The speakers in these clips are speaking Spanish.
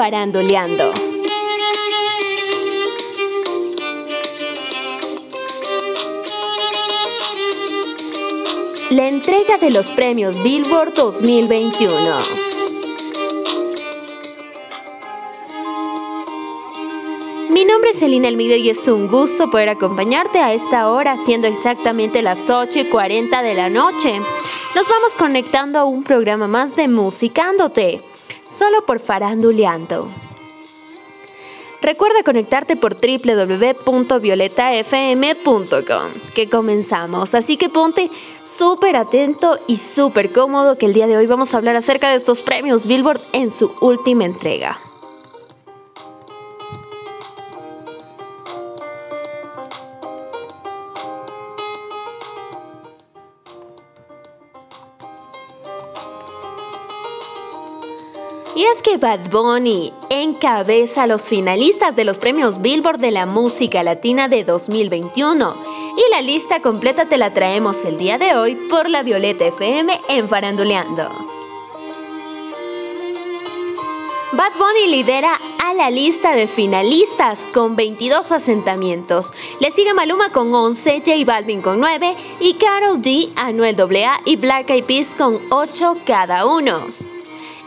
Farandoleando. La entrega de los premios Billboard 2021. Mi nombre es Celina Almeida y es un gusto poder acompañarte a esta hora, siendo exactamente las 8 y 40 de la noche. Nos vamos conectando a un programa más de Musicándote, solo por Faranduleando. Recuerda conectarte por www.violetafm.com, que comenzamos, así que ponte súper atento y súper cómodo que el día de hoy vamos a hablar acerca de estos premios Billboard en su última entrega. Y es que Bad Bunny encabeza a los finalistas de los premios Billboard de la música latina de 2021. Y la lista completa te la traemos el día de hoy por la Violeta FM en Faranduleando. Bad Bunny lidera a la lista de finalistas con 22 asentamientos. Le sigue Maluma con 11, J Balvin con 9 y Carol G, Anuel AA y Black Eyed Peas con 8 cada uno.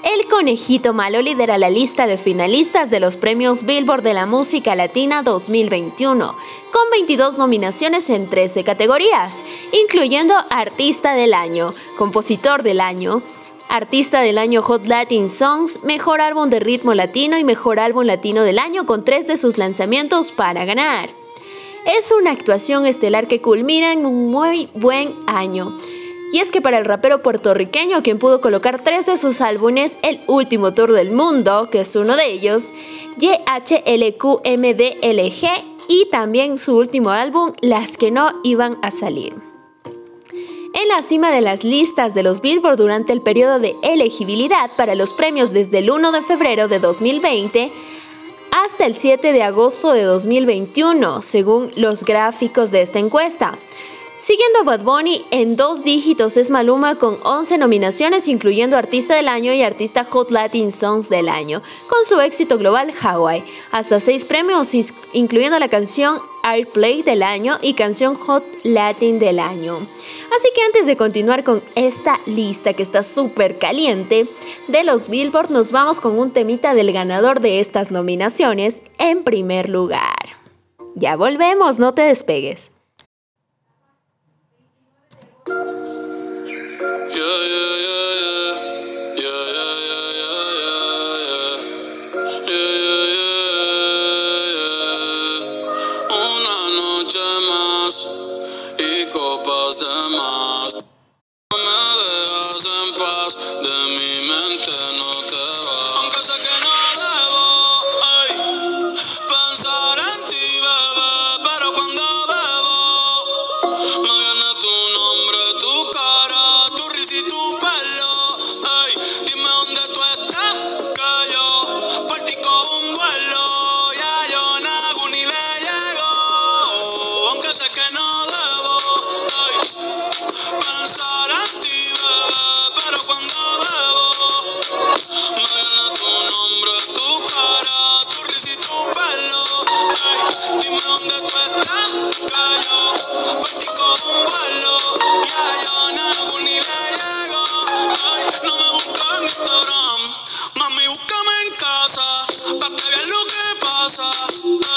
El Conejito Malo lidera la lista de finalistas de los premios Billboard de la Música Latina 2021, con 22 nominaciones en 13 categorías, incluyendo Artista del Año, Compositor del Año, Artista del Año Hot Latin Songs, Mejor Álbum de Ritmo Latino y Mejor Álbum Latino del Año con tres de sus lanzamientos para ganar. Es una actuación estelar que culmina en un muy buen año y es que para el rapero puertorriqueño, quien pudo colocar tres de sus álbumes, El Último Tour del Mundo, que es uno de ellos, YHLQMDLG y también su último álbum, Las que no iban a salir. En la cima de las listas de los Billboard durante el periodo de elegibilidad para los premios desde el 1 de febrero de 2020 hasta el 7 de agosto de 2021, según los gráficos de esta encuesta. Siguiendo a Bad Bunny, en dos dígitos es Maluma con 11 nominaciones, incluyendo Artista del Año y Artista Hot Latin Songs del Año, con su éxito global Hawaii. Hasta seis premios, incluyendo la canción Airplay del Año y canción Hot Latin del Año. Así que antes de continuar con esta lista que está súper caliente de los Billboard, nos vamos con un temita del ganador de estas nominaciones en primer lugar. Ya volvemos, no te despegues. Una noche más y copas de más.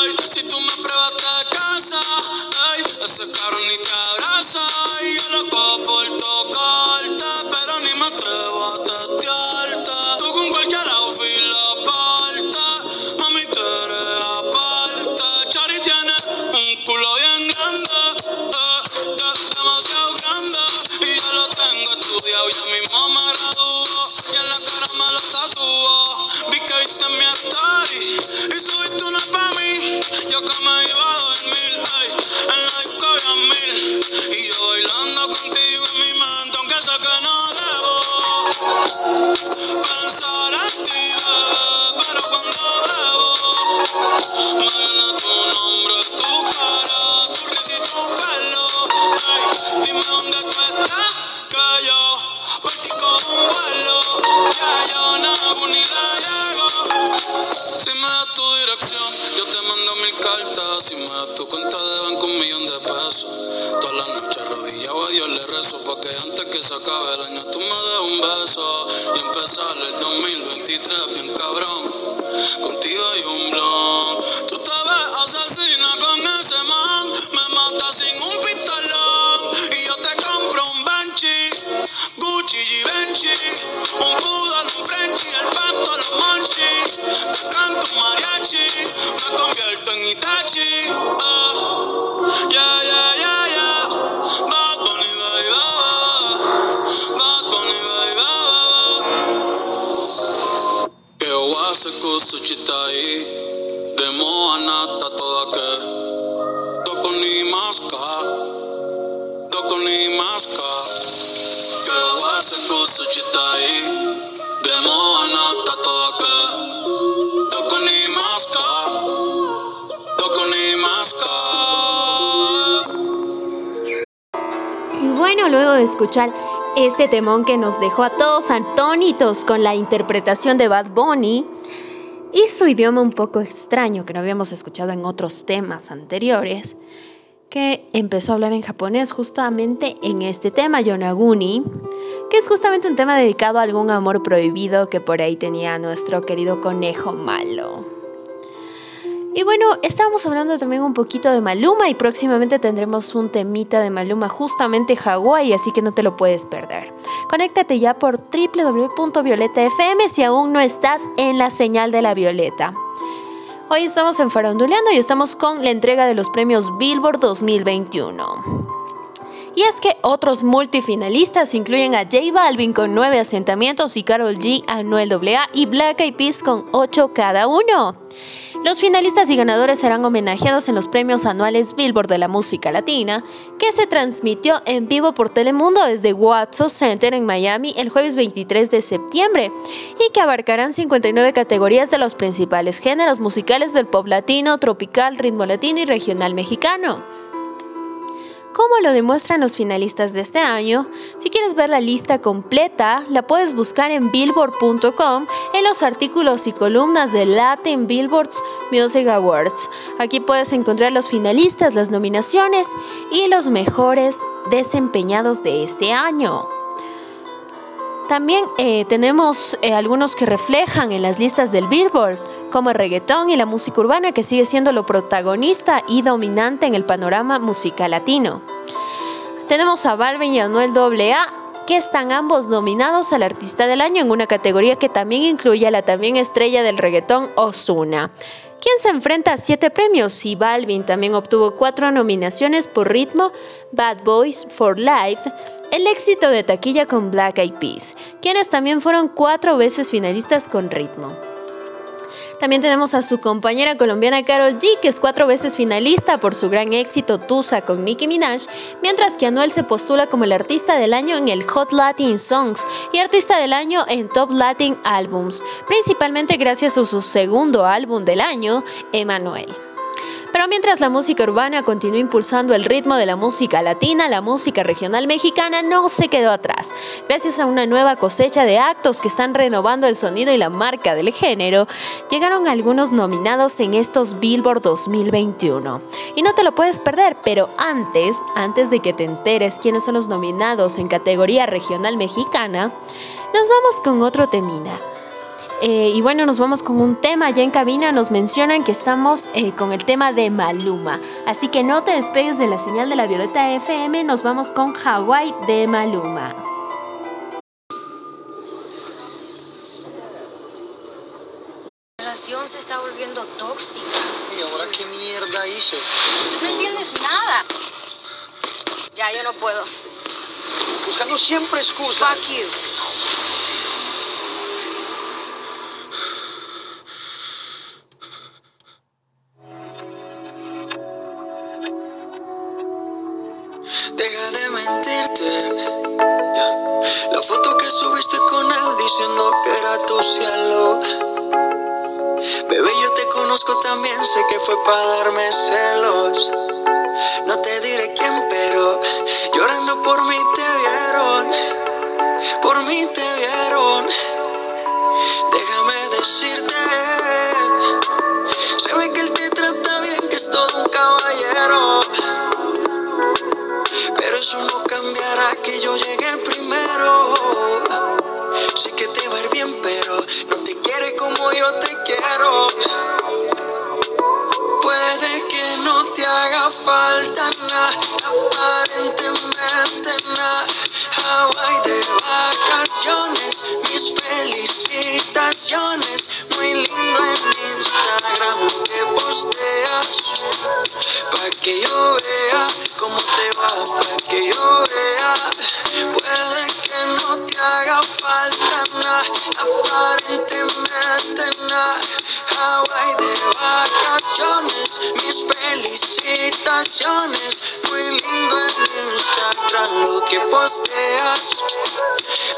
Si tú me pruebas te casa, ay, ese cabrón ni te abraza. Y yo loco por tocarte, que no debo pensar en ti, bebé. Pero cuando bebo, me tu nombre, tu cara, tu risa y tu pelo. Ey, dime dónde tú estás, que yo por ti cojo un vuelo. Ya yo nago ni le llego. Si me das tu dirección, yo te mando mil cartas. Si me das tu cuenta Pa' que antes que se acabe el año tú me des un beso. Y empezar el 2023 bien cabrón. Contigo hay un blon. Tú te ves asesina con ese man. Me mata sin un pistolón. Y yo te compro un Banshee, Gucci Givenchy, un poodle, un Frenchy, el pato, los monchis. Te canto mariachi, me convierto en Itachi. Y bueno, luego de escuchar este temón que nos dejó a todos atónitos con la interpretación de Bad Bunny y su idioma un poco extraño que no habíamos escuchado en otros temas anteriores, que empezó a hablar en japonés justamente en este tema, Yonaguni, que es justamente un tema dedicado a algún amor prohibido que por ahí tenía nuestro querido conejo malo. Y bueno, estábamos hablando también un poquito de Maluma y próximamente tendremos un temita de Maluma justamente Hawái, así que no te lo puedes perder. Conéctate ya por www.violetafm si aún no estás en la señal de la Violeta. Hoy estamos en Faranduleando y estamos con la entrega de los premios Billboard 2021. Y es que otros multifinalistas incluyen a J Balvin con 9 asentamientos y Carol G, Anuel AA y Black Eyed Peas con 8 cada uno. Los finalistas y ganadores serán homenajeados en los premios anuales Billboard de la música latina, que se transmitió en vivo por Telemundo desde Watson Center en Miami el jueves 23 de septiembre, y que abarcarán 59 categorías de los principales géneros musicales del pop latino, tropical, ritmo latino y regional mexicano. Como lo demuestran los finalistas de este año, si quieres ver la lista completa, la puedes buscar en billboard.com en los artículos y columnas de Latin Billboards Music Awards. Aquí puedes encontrar los finalistas, las nominaciones y los mejores desempeñados de este año. También eh, tenemos eh, algunos que reflejan en las listas del Billboard, como el reggaetón y la música urbana, que sigue siendo lo protagonista y dominante en el panorama musical latino. Tenemos a Balvin y a Anuel AA, que están ambos nominados al Artista del Año en una categoría que también incluye a la también estrella del reggaetón Ozuna quien se enfrenta a siete premios y Balvin también obtuvo cuatro nominaciones por ritmo, Bad Boys for Life, el éxito de taquilla con Black Eyed Peas, quienes también fueron cuatro veces finalistas con ritmo. También tenemos a su compañera colombiana Carol G, que es cuatro veces finalista por su gran éxito Tusa con Nicki Minaj, mientras que Anuel se postula como el artista del año en el Hot Latin Songs y artista del año en Top Latin Albums, principalmente gracias a su segundo álbum del año, Emanuel. Pero mientras la música urbana continúa impulsando el ritmo de la música latina, la música regional mexicana no se quedó atrás. Gracias a una nueva cosecha de actos que están renovando el sonido y la marca del género, llegaron algunos nominados en estos Billboard 2021. Y no te lo puedes perder, pero antes, antes de que te enteres quiénes son los nominados en categoría regional mexicana, nos vamos con otro temina. Eh, y bueno, nos vamos con un tema. Ya en cabina nos mencionan que estamos eh, con el tema de Maluma. Así que no te despegues de la señal de la Violeta FM. Nos vamos con Hawaii de Maluma. La relación se está volviendo tóxica. ¿Y ahora qué mierda hice? No entiendes nada. Ya, yo no puedo. Buscando siempre excusas. Fuck you. Para darme celos. Posteas.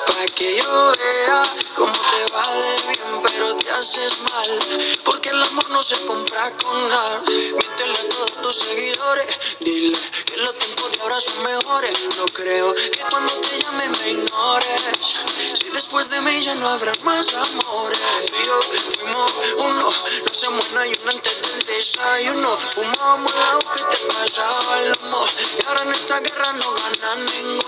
Pa' que yo vea cómo te va de bien, pero te haces mal. Porque el amor no se compra con nada. Miéntele a todos tus seguidores. Dile que los tiempos de ahora son mejores. No creo que cuando te llame me ignores. Si después de mí ya no habrá más amores. Yo fuimos uno. No se muera y uno antes del desayuno. Fumábamos el agua que te pasaba el humo. Y ahora en esta guerra no gana ninguno.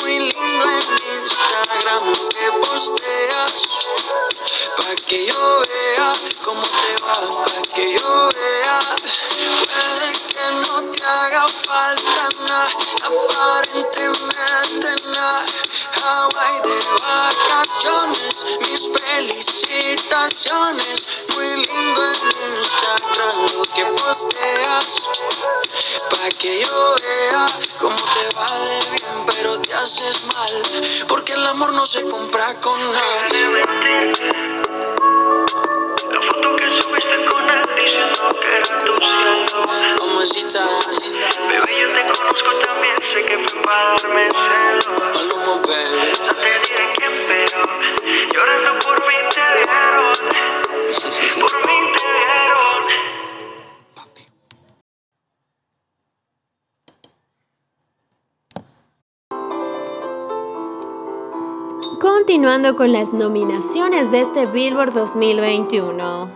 Muy lindo en Instagram que posteas. Pa' que yo vea cómo te va, pa' que yo vea. Se compra con nada. La foto que subiste con él diciendo que era tu cielo. Mamacita, bebé, yo te conozco también, sé que fue para Con las nominaciones de este Billboard 2021.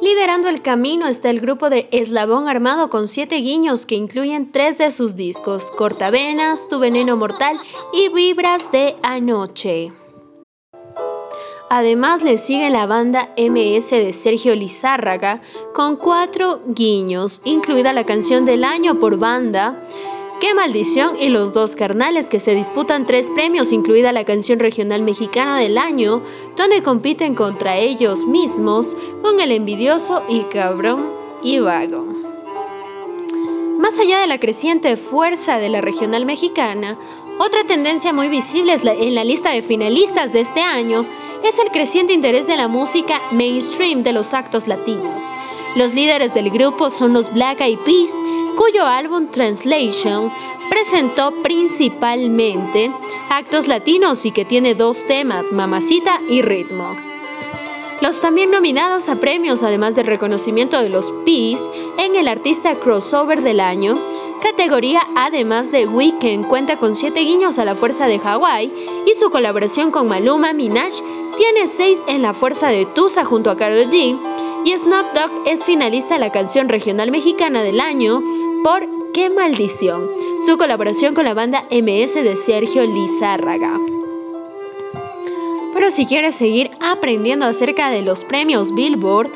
Liderando el camino está el grupo de Eslabón Armado con siete guiños que incluyen tres de sus discos, Cortavenas, Tu Veneno Mortal y Vibras de Anoche. Además le sigue la banda MS de Sergio Lizárraga con cuatro guiños, incluida la canción del año por banda, Qué maldición y los dos carnales que se disputan tres premios, incluida la canción regional mexicana del año, donde compiten contra ellos mismos con el envidioso y cabrón y vago. Más allá de la creciente fuerza de la regional mexicana, otra tendencia muy visible en la lista de finalistas de este año es el creciente interés de la música mainstream de los actos latinos. Los líderes del grupo son los Black Eyed Peas, cuyo álbum Translation presentó principalmente actos latinos y que tiene dos temas, Mamacita y Ritmo. Los también nominados a premios, además del reconocimiento de los Peas en el artista crossover del año, categoría además de Weekend cuenta con siete guiños a la fuerza de Hawái y su colaboración con Maluma Minaj tiene seis en la fuerza de Tusa junto a Karol G y Snoop Dogg es finalista de la canción regional mexicana del año por Qué maldición, su colaboración con la banda MS de Sergio Lizárraga. Pero si quieres seguir aprendiendo acerca de los premios Billboard,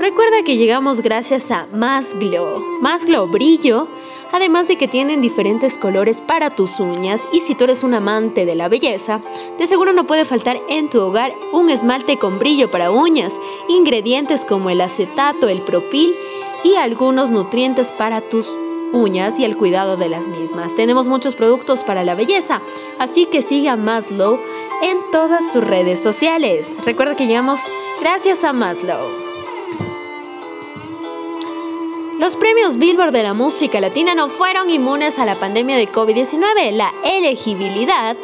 recuerda que llegamos gracias a Más Glow. Más Glow Brillo, además de que tienen diferentes colores para tus uñas y si tú eres un amante de la belleza, de seguro no puede faltar en tu hogar un esmalte con brillo para uñas, ingredientes como el acetato, el propil y algunos nutrientes para tus uñas y el cuidado de las mismas. Tenemos muchos productos para la belleza, así que siga Maslow en todas sus redes sociales. Recuerda que llegamos gracias a Maslow. Los premios Billboard de la música latina no fueron inmunes a la pandemia de COVID-19. La elegibilidad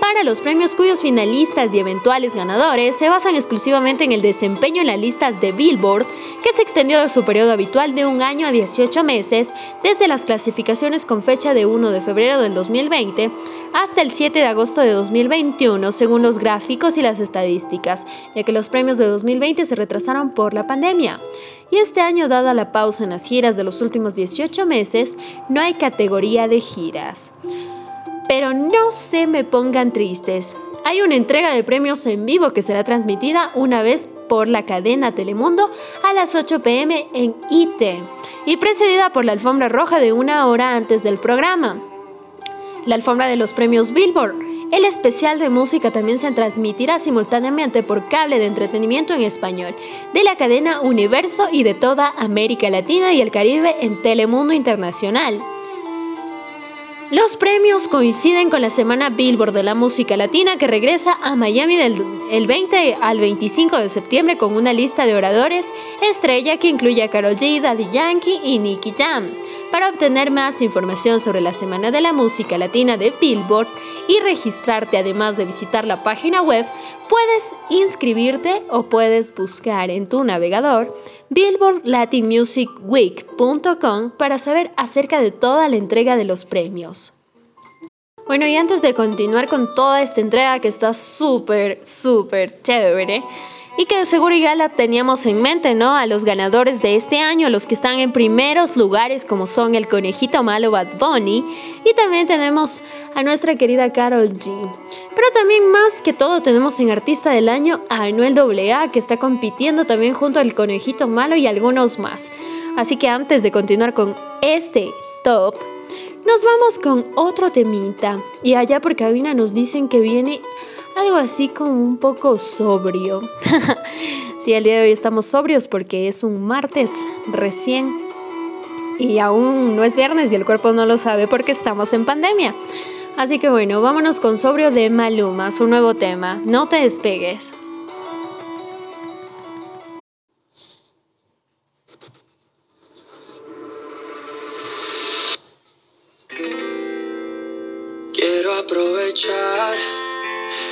para los premios cuyos finalistas y eventuales ganadores se basan exclusivamente en el desempeño en las listas de Billboard, que se extendió de su periodo habitual de un año a 18 meses, desde las clasificaciones con fecha de 1 de febrero del 2020 hasta el 7 de agosto de 2021, según los gráficos y las estadísticas, ya que los premios de 2020 se retrasaron por la pandemia. Y este año, dada la pausa en las giras de los últimos 18 meses, no hay categoría de giras. Pero no se me pongan tristes. Hay una entrega de premios en vivo que será transmitida una vez por la cadena Telemundo a las 8 pm en IT y precedida por la alfombra roja de una hora antes del programa. La alfombra de los premios Billboard. El especial de música también se transmitirá simultáneamente por cable de entretenimiento en español de la cadena Universo y de toda América Latina y el Caribe en Telemundo Internacional. Los premios coinciden con la semana Billboard de la música latina que regresa a Miami del el 20 al 25 de septiembre con una lista de oradores estrella que incluye a Karol G, Daddy Yankee y Nicky Jam. Para obtener más información sobre la Semana de la Música Latina de Billboard y registrarte además de visitar la página web, puedes inscribirte o puedes buscar en tu navegador billboardlatinmusicweek.com para saber acerca de toda la entrega de los premios. Bueno, y antes de continuar con toda esta entrega que está súper, súper chévere, y que de seguro ya la teníamos en mente, ¿no? A los ganadores de este año, los que están en primeros lugares, como son el conejito malo Bad Bunny, y también tenemos a nuestra querida Carol G. Pero también más que todo tenemos en Artista del Año a Anuel AA, que está compitiendo también junto al conejito malo y algunos más. Así que antes de continuar con este top, nos vamos con otro temita. Y allá por cabina nos dicen que viene algo así como un poco sobrio. sí, el día de hoy estamos sobrios porque es un martes recién y aún no es viernes y el cuerpo no lo sabe porque estamos en pandemia. Así que bueno, vámonos con sobrio de Maluma, su nuevo tema. No te despegues. Quiero aprovechar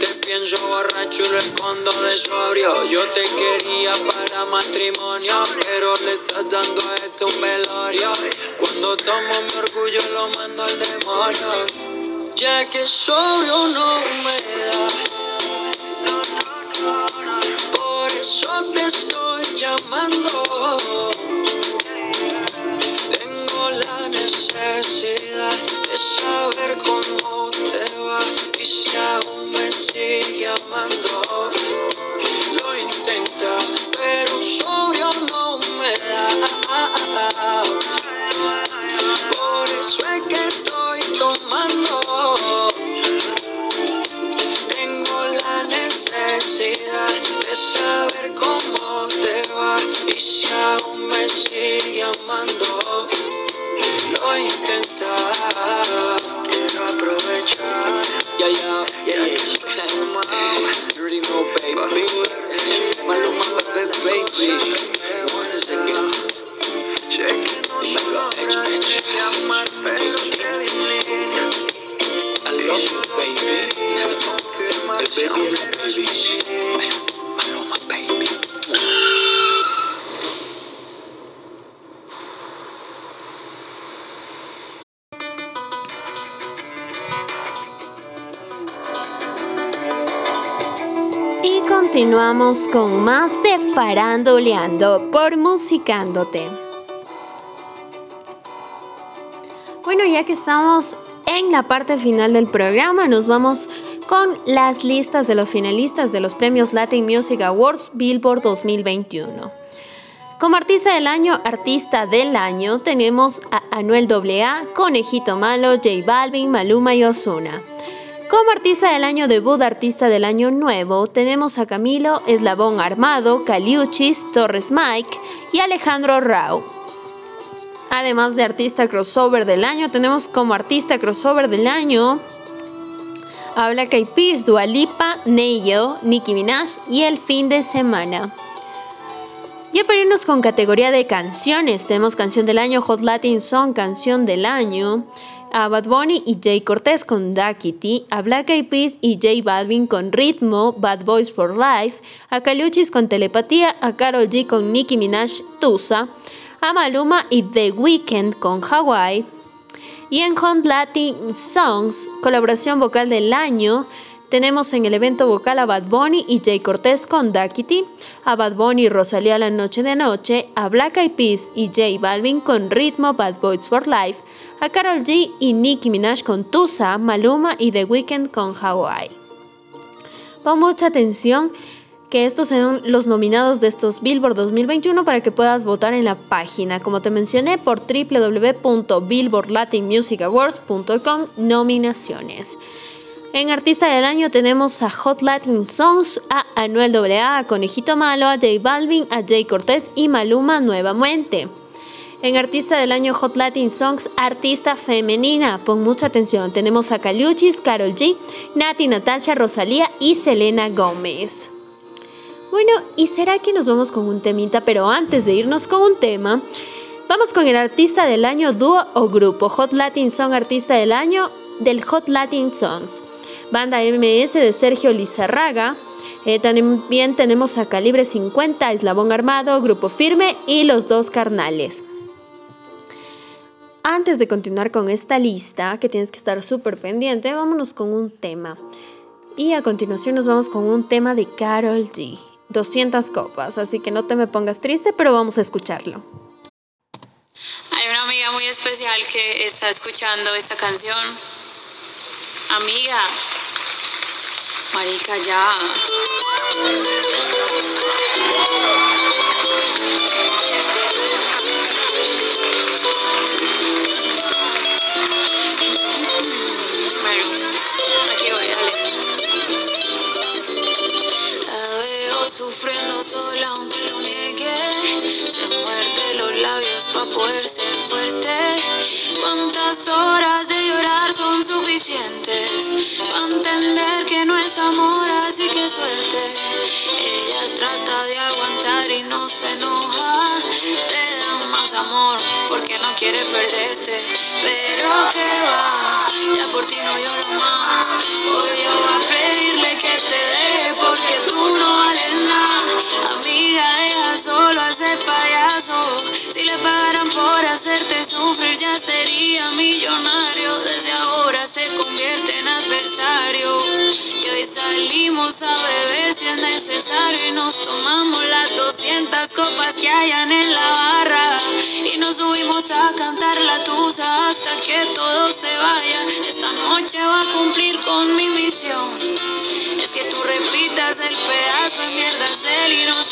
Te pienso borracho y lo escondo de sobrio. Yo te quería para matrimonio, pero le estás dando a esto un velorio. Cuando tomo mi orgullo lo mando al demonio. Ya que sobrio no me da. Por eso te estoy llamando. Tengo la necesidad de saber cómo te va y si aún de Farandoleando por Musicándote. Bueno, ya que estamos en la parte final del programa, nos vamos con las listas de los finalistas de los premios Latin Music Awards Billboard 2021. Como artista del año, artista del año, tenemos a Anuel AA, Conejito Malo, J Balvin, Maluma y Ozuna. Como artista del año debut, artista del año nuevo, tenemos a Camilo, Eslabón Armado, Caliuchis, Torres Mike y Alejandro Rao. Además de artista crossover del año, tenemos como artista crossover del año a Black Eyed Peas, Dua Lipa, Neyo, Nicki Minaj y El Fin de Semana. Ya para irnos con categoría de canciones, tenemos canción del año, Hot Latin Song, canción del año, a Bad Bunny y Jay Cortez con Da Kitty, a Black Eyed Peas y J Balvin con Ritmo, Bad Boys for Life, a Caliuchis con Telepatía, a Karol G con Nicki Minaj, Tusa, a Maluma y The Weeknd con Hawaii, y en Hot Latin Songs, colaboración vocal del año, tenemos en el evento vocal a Bad Bunny y Jay Cortez con Kitty, a Bad Bunny y Rosalía La Noche de Noche, a Black Eyed Peas y J Balvin con Ritmo Bad Boys for Life, a Karol G y Nicki Minaj con Tusa, Maluma y The Weeknd con Hawaii. Pon mucha atención que estos son los nominados de estos Billboard 2021 para que puedas votar en la página, como te mencioné, por www.billboardlatinmusicawards.com nominaciones. En Artista del Año tenemos a Hot Latin Songs, a Anuel AA, a Conejito Malo, a J Balvin, a Jay Cortés y Maluma nuevamente. En Artista del Año Hot Latin Songs, Artista Femenina, pon mucha atención, tenemos a Caliuchis, Carol G, Nati Natasha, Rosalía y Selena Gómez. Bueno, ¿y será que nos vamos con un temita? Pero antes de irnos con un tema, vamos con el artista del año, dúo o grupo, Hot Latin Song Artista del año del Hot Latin Songs. Banda MS de Sergio Lizarraga. Eh, también tenemos a Calibre 50, Eslabón Armado, Grupo Firme y Los Dos Carnales. Antes de continuar con esta lista, que tienes que estar súper pendiente, vámonos con un tema. Y a continuación nos vamos con un tema de Carol G. 200 copas, así que no te me pongas triste, pero vamos a escucharlo. Hay una amiga muy especial que está escuchando esta canción. Amiga, marica ya. Veo sufriendo sola aunque lo niegue. Se muerde los labios para poder ser fuerte. ¿Cuántas horas Para entender que no es amor, así que suerte. Ella trata de aguantar y no se enoja. Te da más amor porque no quiere perderte. Pero que va, ya por ti no lloro más. Hoy yo voy a pedirle que te deje porque tú no vales nada. Amiga, deja solo a ese payaso. Si le pagaran por hacerte sufrir, ya sería millonario. Salimos a beber si es necesario. Y nos tomamos las 200 copas que hayan en la barra. Y nos subimos a cantar la tusa hasta que todos se vayan. Esta noche va a cumplir con mi misión. Es que tú repitas el pedazo de mierda es él y no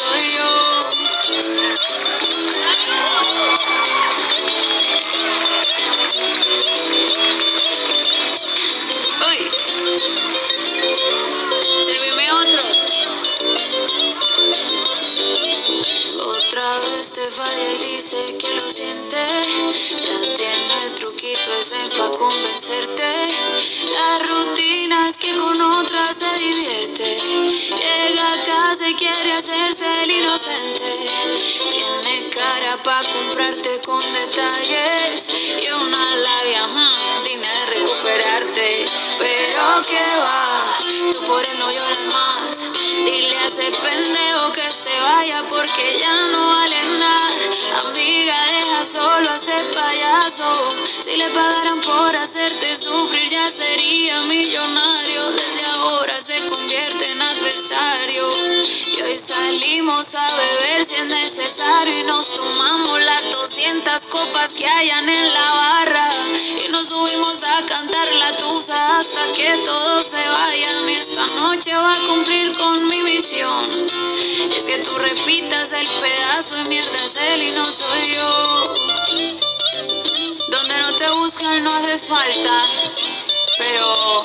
que va. Tú por él no lloras más. Dile a ese pendejo que se vaya porque ya no vale nada. Amiga, deja solo a ese payaso. Si le pagaran por hacerte sufrir, ya sería millonario. Salimos a beber si es necesario y nos tomamos las 200 copas que hayan en la barra. Y nos subimos a cantar la tusa hasta que todos se vayan. Y esta noche va a cumplir con mi misión. Es que tú repitas el pedazo de mierda es él y no soy yo. Donde no te buscan no haces falta. Pero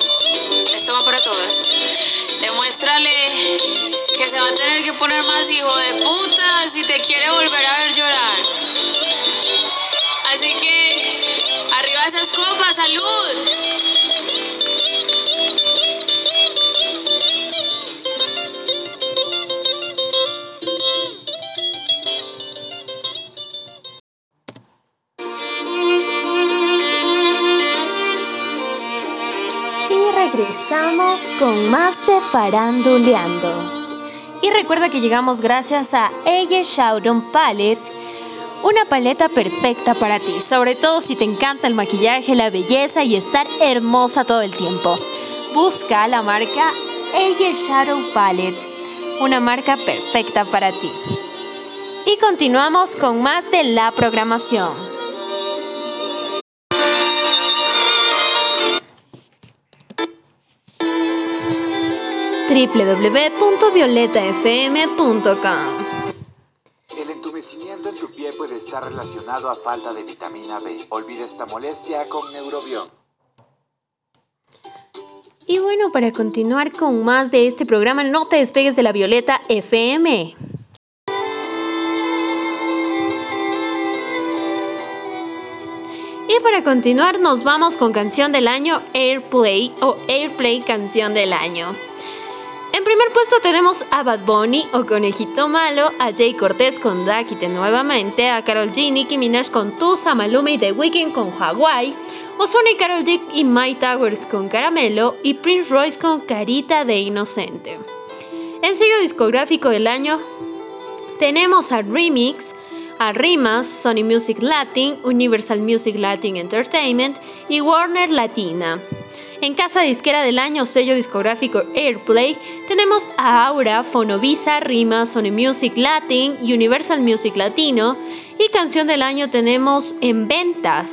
hijo de puta si te quiere volver a ver llorar. Así que, arriba esas copas, salud. Y regresamos con más de Faranduleando. Recuerda que llegamos gracias a Eye Shadow Palette, una paleta perfecta para ti, sobre todo si te encanta el maquillaje, la belleza y estar hermosa todo el tiempo. Busca la marca Eye Shadow Palette, una marca perfecta para ti. Y continuamos con más de la programación. www.violetafm.com El entumecimiento en tu piel puede estar relacionado a falta de vitamina B. Olvida esta molestia con Neurobión. Y bueno, para continuar con más de este programa, no te despegues de la Violeta FM. Y para continuar nos vamos con canción del año Airplay o Airplay canción del año. En primer puesto tenemos a Bad Bunny o Conejito Malo, a Jay Cortés con Dakite nuevamente, a Carol G, Nicki Minaj con Tusa, Maluma y The Weeknd con Hawaii, Ozuna y Carol G y My Towers con Caramelo y Prince Royce con Carita de Inocente. En sello discográfico del año tenemos a Remix, a Rimas, Sony Music Latin, Universal Music Latin Entertainment y Warner Latina. En casa disquera del año, sello discográfico Airplay, tenemos a Aura, Fonovisa, Rima, Sony Music Latin, Universal Music Latino y canción del año tenemos en ventas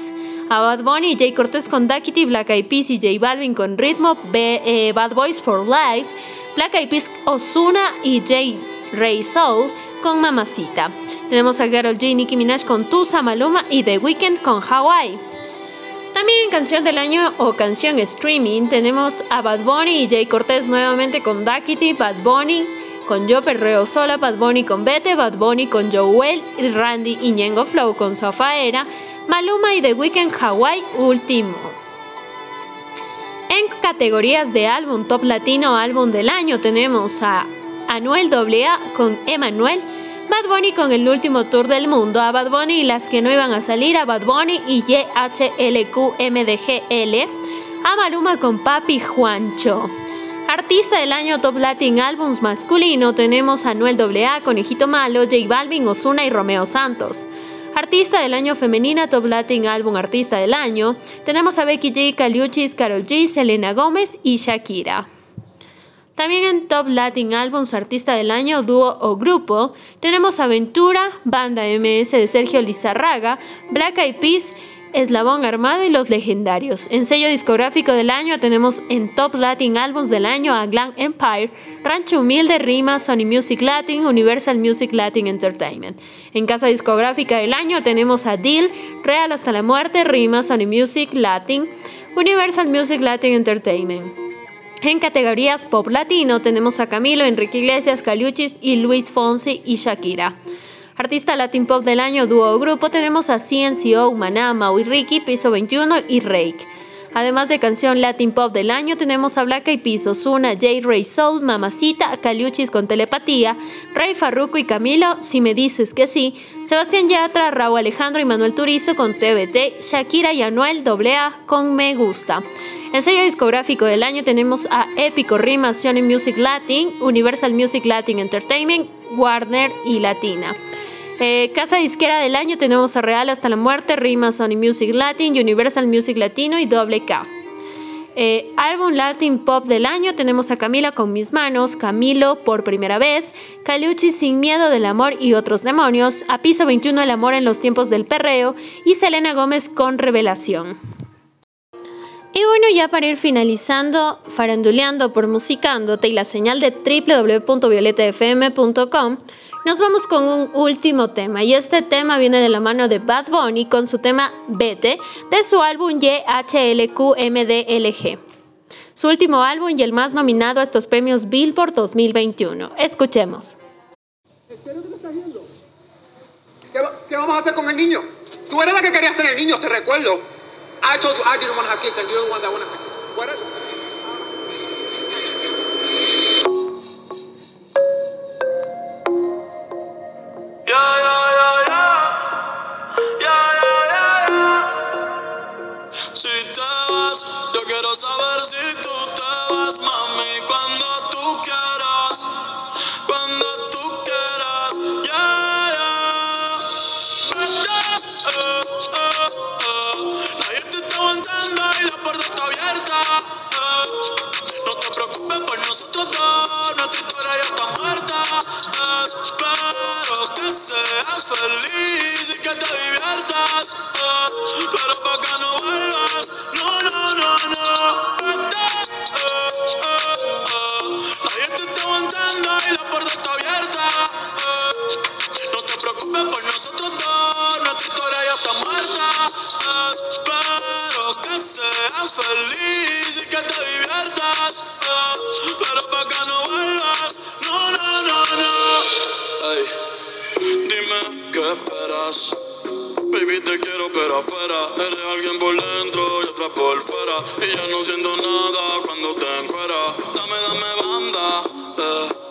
a Bad Bunny, Jay Cortez con Duckity, Black Eyed Peas y J Balvin con Ritmo, B- eh, Bad Boys for Life, Black Eyed Peas, Ozuna y J Ray Soul con Mamacita. Tenemos a Karol G, Nicki Minaj con Tusa, Maluma y The Weeknd con Hawaii. También en canción del año o canción streaming tenemos a Bad Bunny y Jay Cortez nuevamente con Duckity, Bad Bunny con Yo Perreo Sola, Bad Bunny con Vete, Bad Bunny con Joel, Randy y Ñengo Flow con Zafaera, Maluma y The Weeknd Hawaii último. En categorías de álbum top latino álbum del año tenemos a Anuel AA con Emanuel, Bad Bunny con el último tour del mundo, a Bad Bunny y las que no iban a salir, a Bad Bunny y YHLQMDGL, a Maluma con Papi Juancho. Artista del año Top Latin Albums masculino tenemos a Anuel AA, Conejito Malo, J Balvin, Ozuna y Romeo Santos. Artista del año femenina Top Latin Album Artista del año tenemos a Becky G, Caliuchis, Carol G, Selena Gómez y Shakira. También en Top Latin Albums Artista del Año, Dúo o Grupo, tenemos Aventura, Banda MS de Sergio Lizarraga, Black Eyed Peas, Eslabón Armado y Los Legendarios. En sello discográfico del año tenemos en Top Latin Albums del año a Glam Empire, Rancho Humilde, Rima, Sony Music Latin, Universal Music Latin Entertainment. En casa discográfica del año tenemos a Deal, Real hasta la muerte, Rima, Sony Music Latin, Universal Music Latin Entertainment. En categorías pop latino tenemos a Camilo, Enrique Iglesias, Caliuchis y Luis Fonsi y Shakira. Artista Latin Pop del año, dúo o grupo, tenemos a CNCO, Maná, Mau y Ricky, Piso 21 y Rake. Además de canción Latin Pop del año, tenemos a Black Eyed Peas, Ozuna, J. Ray Soul, Mamacita, Caliuchis con Telepatía, Ray Farruko y Camilo, Si me dices que sí, Sebastián Yatra, Raúl Alejandro y Manuel Turizo con TBT, Shakira y Anuel AA con Me Gusta. El sello discográfico del año tenemos a Épico Rima, Sony Music Latin, Universal Music Latin Entertainment, Warner y Latina. Eh, casa disquera del año tenemos a Real hasta la muerte, Rima, Sony Music Latin, Universal Music Latino y Doble K. Eh, álbum Latin Pop del año tenemos a Camila con mis manos, Camilo por primera vez, Caliucci sin miedo del amor y otros demonios, a piso 21 el amor en los tiempos del perreo y Selena Gómez con revelación. Y bueno, ya para ir finalizando, faranduleando por musicándote y la señal de www.violetafm.com, nos vamos con un último tema. Y este tema viene de la mano de Bad Bunny con su tema Vete de su álbum YHLQMDLG. Su último álbum y el más nominado a estos premios Billboard 2021. Escuchemos. ¿Qué, vamos a hacer con el niño? Tú eres la que querías tener niños, te recuerdo. I told you I didn't want to have kids, and you're the one that wanted to have kids. What? Yeah, yeah, yeah. Pero afuera Eres alguien por dentro y otra por fuera Y ya no siento nada cuando te encueras Dame, dame banda, eh.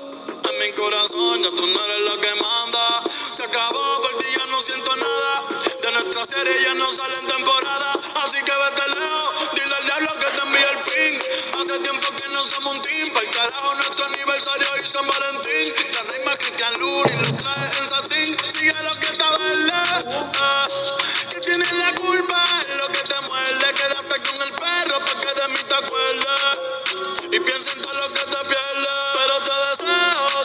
Mi corazón ya tú no eres la que manda. Se acabó, por ti ya no siento nada. De nuestra serie ya no sale en temporada Así que vete lejos, dile al diablo que te envíe el ping Hace tiempo que no somos un team Para el carajo nuestro aniversario y San Valentín. La reina Cristian Luri lo trae en satín. Sigue lo que está verde eh. Que tienes la culpa es lo que te muerde. Quédate con el perro para que de mí te acuerdes Y piensa en todo lo que te pierdes Pero te deseo